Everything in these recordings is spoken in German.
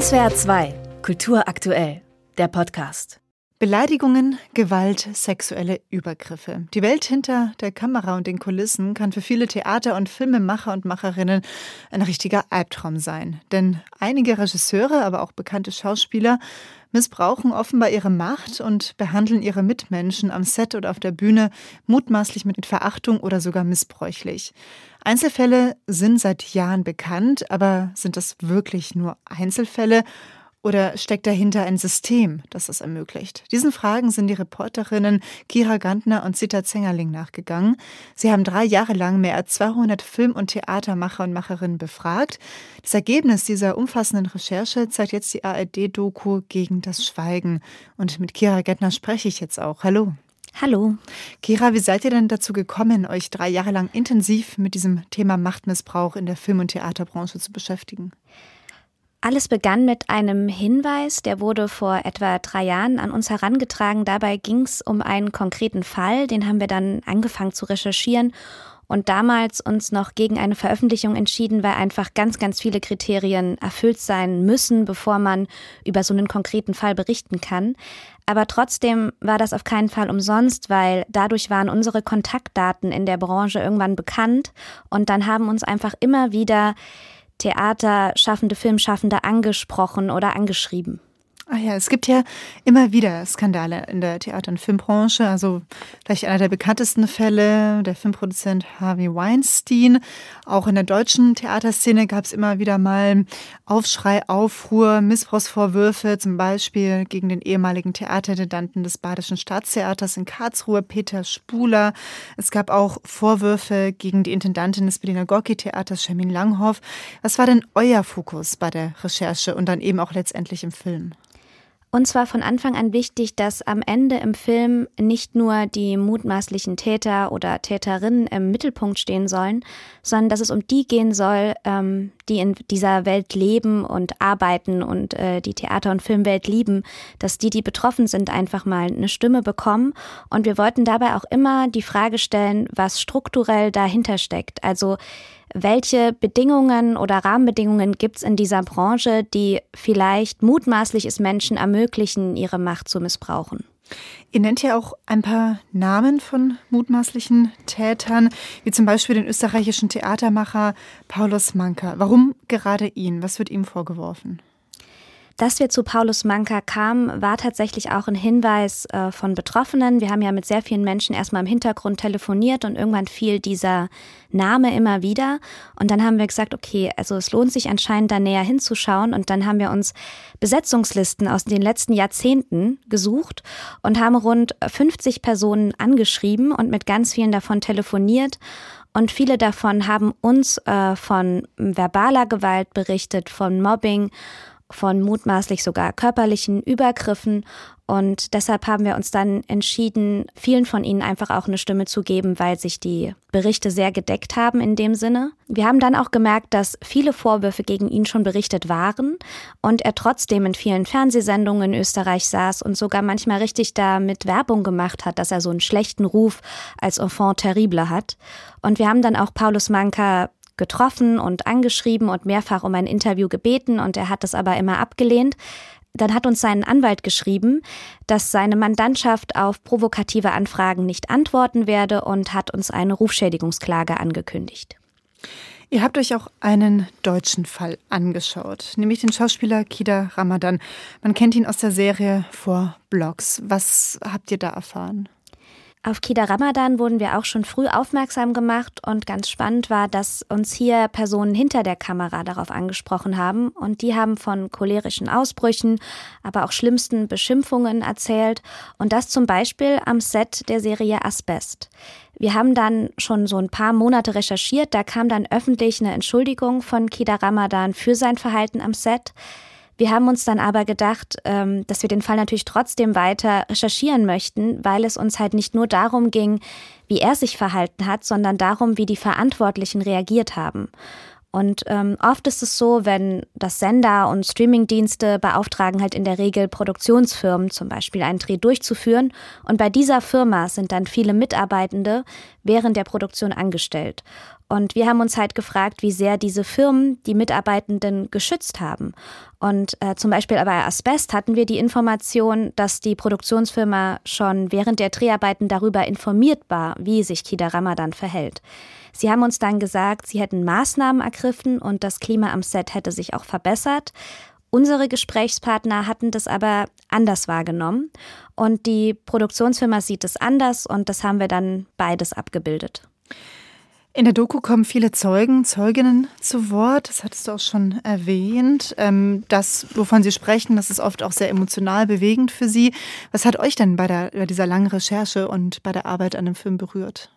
SWR 2, Kultur aktuell, der Podcast. Beleidigungen, Gewalt, sexuelle Übergriffe. Die Welt hinter der Kamera und den Kulissen kann für viele Theater- und Filmemacher und Macherinnen ein richtiger Albtraum sein. Denn einige Regisseure, aber auch bekannte Schauspieler missbrauchen offenbar ihre Macht und behandeln ihre Mitmenschen am Set oder auf der Bühne mutmaßlich mit Verachtung oder sogar missbräuchlich. Einzelfälle sind seit Jahren bekannt, aber sind das wirklich nur Einzelfälle oder steckt dahinter ein System, das das ermöglicht? Diesen Fragen sind die Reporterinnen Kira Gantner und Zita Zengerling nachgegangen. Sie haben drei Jahre lang mehr als 200 Film- und Theatermacher und Macherinnen befragt. Das Ergebnis dieser umfassenden Recherche zeigt jetzt die ARD-Doku gegen das Schweigen. Und mit Kira Gantner spreche ich jetzt auch. Hallo. Hallo. Kira, wie seid ihr denn dazu gekommen, euch drei Jahre lang intensiv mit diesem Thema Machtmissbrauch in der Film- und Theaterbranche zu beschäftigen? Alles begann mit einem Hinweis, der wurde vor etwa drei Jahren an uns herangetragen. Dabei ging es um einen konkreten Fall, den haben wir dann angefangen zu recherchieren und damals uns noch gegen eine Veröffentlichung entschieden, weil einfach ganz, ganz viele Kriterien erfüllt sein müssen, bevor man über so einen konkreten Fall berichten kann. Aber trotzdem war das auf keinen Fall umsonst, weil dadurch waren unsere Kontaktdaten in der Branche irgendwann bekannt und dann haben uns einfach immer wieder Theaterschaffende, Filmschaffende angesprochen oder angeschrieben. Ah ja, es gibt ja immer wieder Skandale in der Theater- und Filmbranche. Also vielleicht einer der bekanntesten Fälle, der Filmproduzent Harvey Weinstein. Auch in der deutschen Theaterszene gab es immer wieder mal Aufschrei, Aufruhr, Missbrauchsvorwürfe, zum Beispiel gegen den ehemaligen Theaterintendanten des Badischen Staatstheaters in Karlsruhe, Peter Spuler. Es gab auch Vorwürfe gegen die Intendantin des Berliner Gorki-Theaters, Shermin Langhoff. Was war denn euer Fokus bei der Recherche und dann eben auch letztendlich im Film? Uns war von Anfang an wichtig, dass am Ende im Film nicht nur die mutmaßlichen Täter oder Täterinnen im Mittelpunkt stehen sollen, sondern dass es um die gehen soll, ähm, die in dieser Welt leben und arbeiten und äh, die Theater- und Filmwelt lieben, dass die, die betroffen sind, einfach mal eine Stimme bekommen. Und wir wollten dabei auch immer die Frage stellen, was strukturell dahinter steckt. Also welche Bedingungen oder Rahmenbedingungen gibt es in dieser Branche, die vielleicht mutmaßlich es Menschen ermöglichen, ihre Macht zu missbrauchen? Ihr nennt ja auch ein paar Namen von mutmaßlichen Tätern, wie zum Beispiel den österreichischen Theatermacher Paulus Manka. Warum gerade ihn? Was wird ihm vorgeworfen? Dass wir zu Paulus Manka kamen, war tatsächlich auch ein Hinweis äh, von Betroffenen. Wir haben ja mit sehr vielen Menschen erstmal im Hintergrund telefoniert und irgendwann fiel dieser Name immer wieder. Und dann haben wir gesagt, okay, also es lohnt sich anscheinend da näher hinzuschauen. Und dann haben wir uns Besetzungslisten aus den letzten Jahrzehnten gesucht und haben rund 50 Personen angeschrieben und mit ganz vielen davon telefoniert. Und viele davon haben uns äh, von verbaler Gewalt berichtet, von Mobbing von mutmaßlich sogar körperlichen Übergriffen. Und deshalb haben wir uns dann entschieden, vielen von ihnen einfach auch eine Stimme zu geben, weil sich die Berichte sehr gedeckt haben in dem Sinne. Wir haben dann auch gemerkt, dass viele Vorwürfe gegen ihn schon berichtet waren und er trotzdem in vielen Fernsehsendungen in Österreich saß und sogar manchmal richtig damit Werbung gemacht hat, dass er so einen schlechten Ruf als Enfant terrible hat. Und wir haben dann auch Paulus Manka getroffen und angeschrieben und mehrfach um ein Interview gebeten und er hat es aber immer abgelehnt. Dann hat uns sein Anwalt geschrieben, dass seine Mandantschaft auf provokative Anfragen nicht antworten werde und hat uns eine Rufschädigungsklage angekündigt. Ihr habt euch auch einen deutschen Fall angeschaut, nämlich den Schauspieler Kida Ramadan. Man kennt ihn aus der Serie vor Blogs. Was habt ihr da erfahren? Auf Kida Ramadan wurden wir auch schon früh aufmerksam gemacht und ganz spannend war, dass uns hier Personen hinter der Kamera darauf angesprochen haben und die haben von cholerischen Ausbrüchen, aber auch schlimmsten Beschimpfungen erzählt und das zum Beispiel am Set der Serie Asbest. Wir haben dann schon so ein paar Monate recherchiert, da kam dann öffentlich eine Entschuldigung von Kida Ramadan für sein Verhalten am Set. Wir haben uns dann aber gedacht, ähm, dass wir den Fall natürlich trotzdem weiter recherchieren möchten, weil es uns halt nicht nur darum ging, wie er sich verhalten hat, sondern darum, wie die Verantwortlichen reagiert haben. Und ähm, oft ist es so, wenn das Sender und Streamingdienste beauftragen halt in der Regel Produktionsfirmen zum Beispiel einen Dreh durchzuführen. Und bei dieser Firma sind dann viele Mitarbeitende während der Produktion angestellt. Und wir haben uns halt gefragt, wie sehr diese Firmen die Mitarbeitenden geschützt haben. Und äh, zum Beispiel bei Asbest hatten wir die Information, dass die Produktionsfirma schon während der Dreharbeiten darüber informiert war, wie sich Kida Ramadan verhält. Sie haben uns dann gesagt, sie hätten Maßnahmen ergriffen und das Klima am Set hätte sich auch verbessert. Unsere Gesprächspartner hatten das aber anders wahrgenommen und die Produktionsfirma sieht es anders und das haben wir dann beides abgebildet. In der Doku kommen viele Zeugen, Zeuginnen zu Wort. Das hattest du auch schon erwähnt. Ähm, das, wovon Sie sprechen, das ist oft auch sehr emotional bewegend für Sie. Was hat euch denn bei, der, bei dieser langen Recherche und bei der Arbeit an dem Film berührt?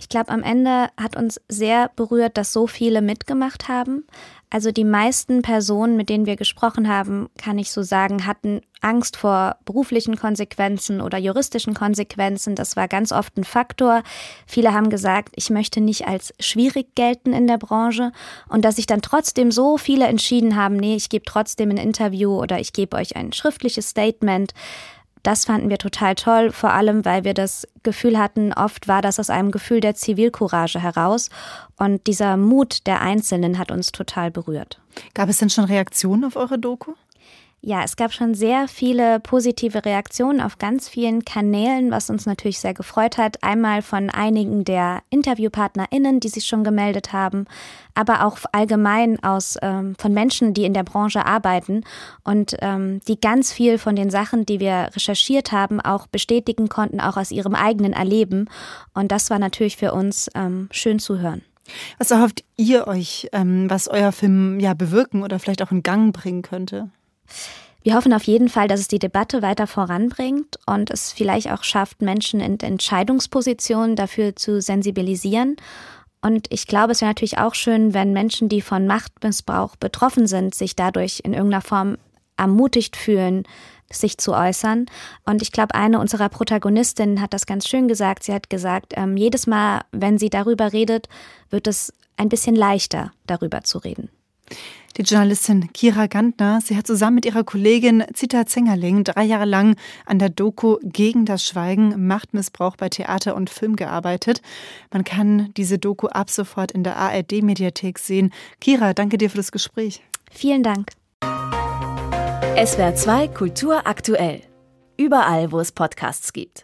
Ich glaube, am Ende hat uns sehr berührt, dass so viele mitgemacht haben. Also die meisten Personen, mit denen wir gesprochen haben, kann ich so sagen, hatten Angst vor beruflichen Konsequenzen oder juristischen Konsequenzen. Das war ganz oft ein Faktor. Viele haben gesagt, ich möchte nicht als schwierig gelten in der Branche und dass sich dann trotzdem so viele entschieden haben, nee, ich gebe trotzdem ein Interview oder ich gebe euch ein schriftliches Statement. Das fanden wir total toll, vor allem weil wir das Gefühl hatten, oft war das aus einem Gefühl der Zivilcourage heraus und dieser Mut der Einzelnen hat uns total berührt. Gab es denn schon Reaktionen auf eure Doku? Ja, es gab schon sehr viele positive Reaktionen auf ganz vielen Kanälen, was uns natürlich sehr gefreut hat. Einmal von einigen der InterviewpartnerInnen, die sich schon gemeldet haben, aber auch allgemein aus ähm, von Menschen, die in der Branche arbeiten und ähm, die ganz viel von den Sachen, die wir recherchiert haben, auch bestätigen konnten, auch aus ihrem eigenen Erleben. Und das war natürlich für uns ähm, schön zu hören. Was erhofft ihr euch, ähm, was euer Film ja bewirken oder vielleicht auch in Gang bringen könnte? Wir hoffen auf jeden Fall, dass es die Debatte weiter voranbringt und es vielleicht auch schafft, Menschen in Entscheidungspositionen dafür zu sensibilisieren. Und ich glaube, es wäre natürlich auch schön, wenn Menschen, die von Machtmissbrauch betroffen sind, sich dadurch in irgendeiner Form ermutigt fühlen, sich zu äußern. Und ich glaube, eine unserer Protagonistinnen hat das ganz schön gesagt. Sie hat gesagt, ähm, jedes Mal, wenn sie darüber redet, wird es ein bisschen leichter, darüber zu reden. Die Journalistin Kira Gantner, sie hat zusammen mit ihrer Kollegin Zita Zengerling drei Jahre lang an der Doku Gegen das Schweigen Machtmissbrauch bei Theater und Film gearbeitet. Man kann diese Doku ab sofort in der ARD-Mediathek sehen. Kira, danke dir für das Gespräch. Vielen Dank. SWR 2 Kultur aktuell. Überall, wo es Podcasts gibt.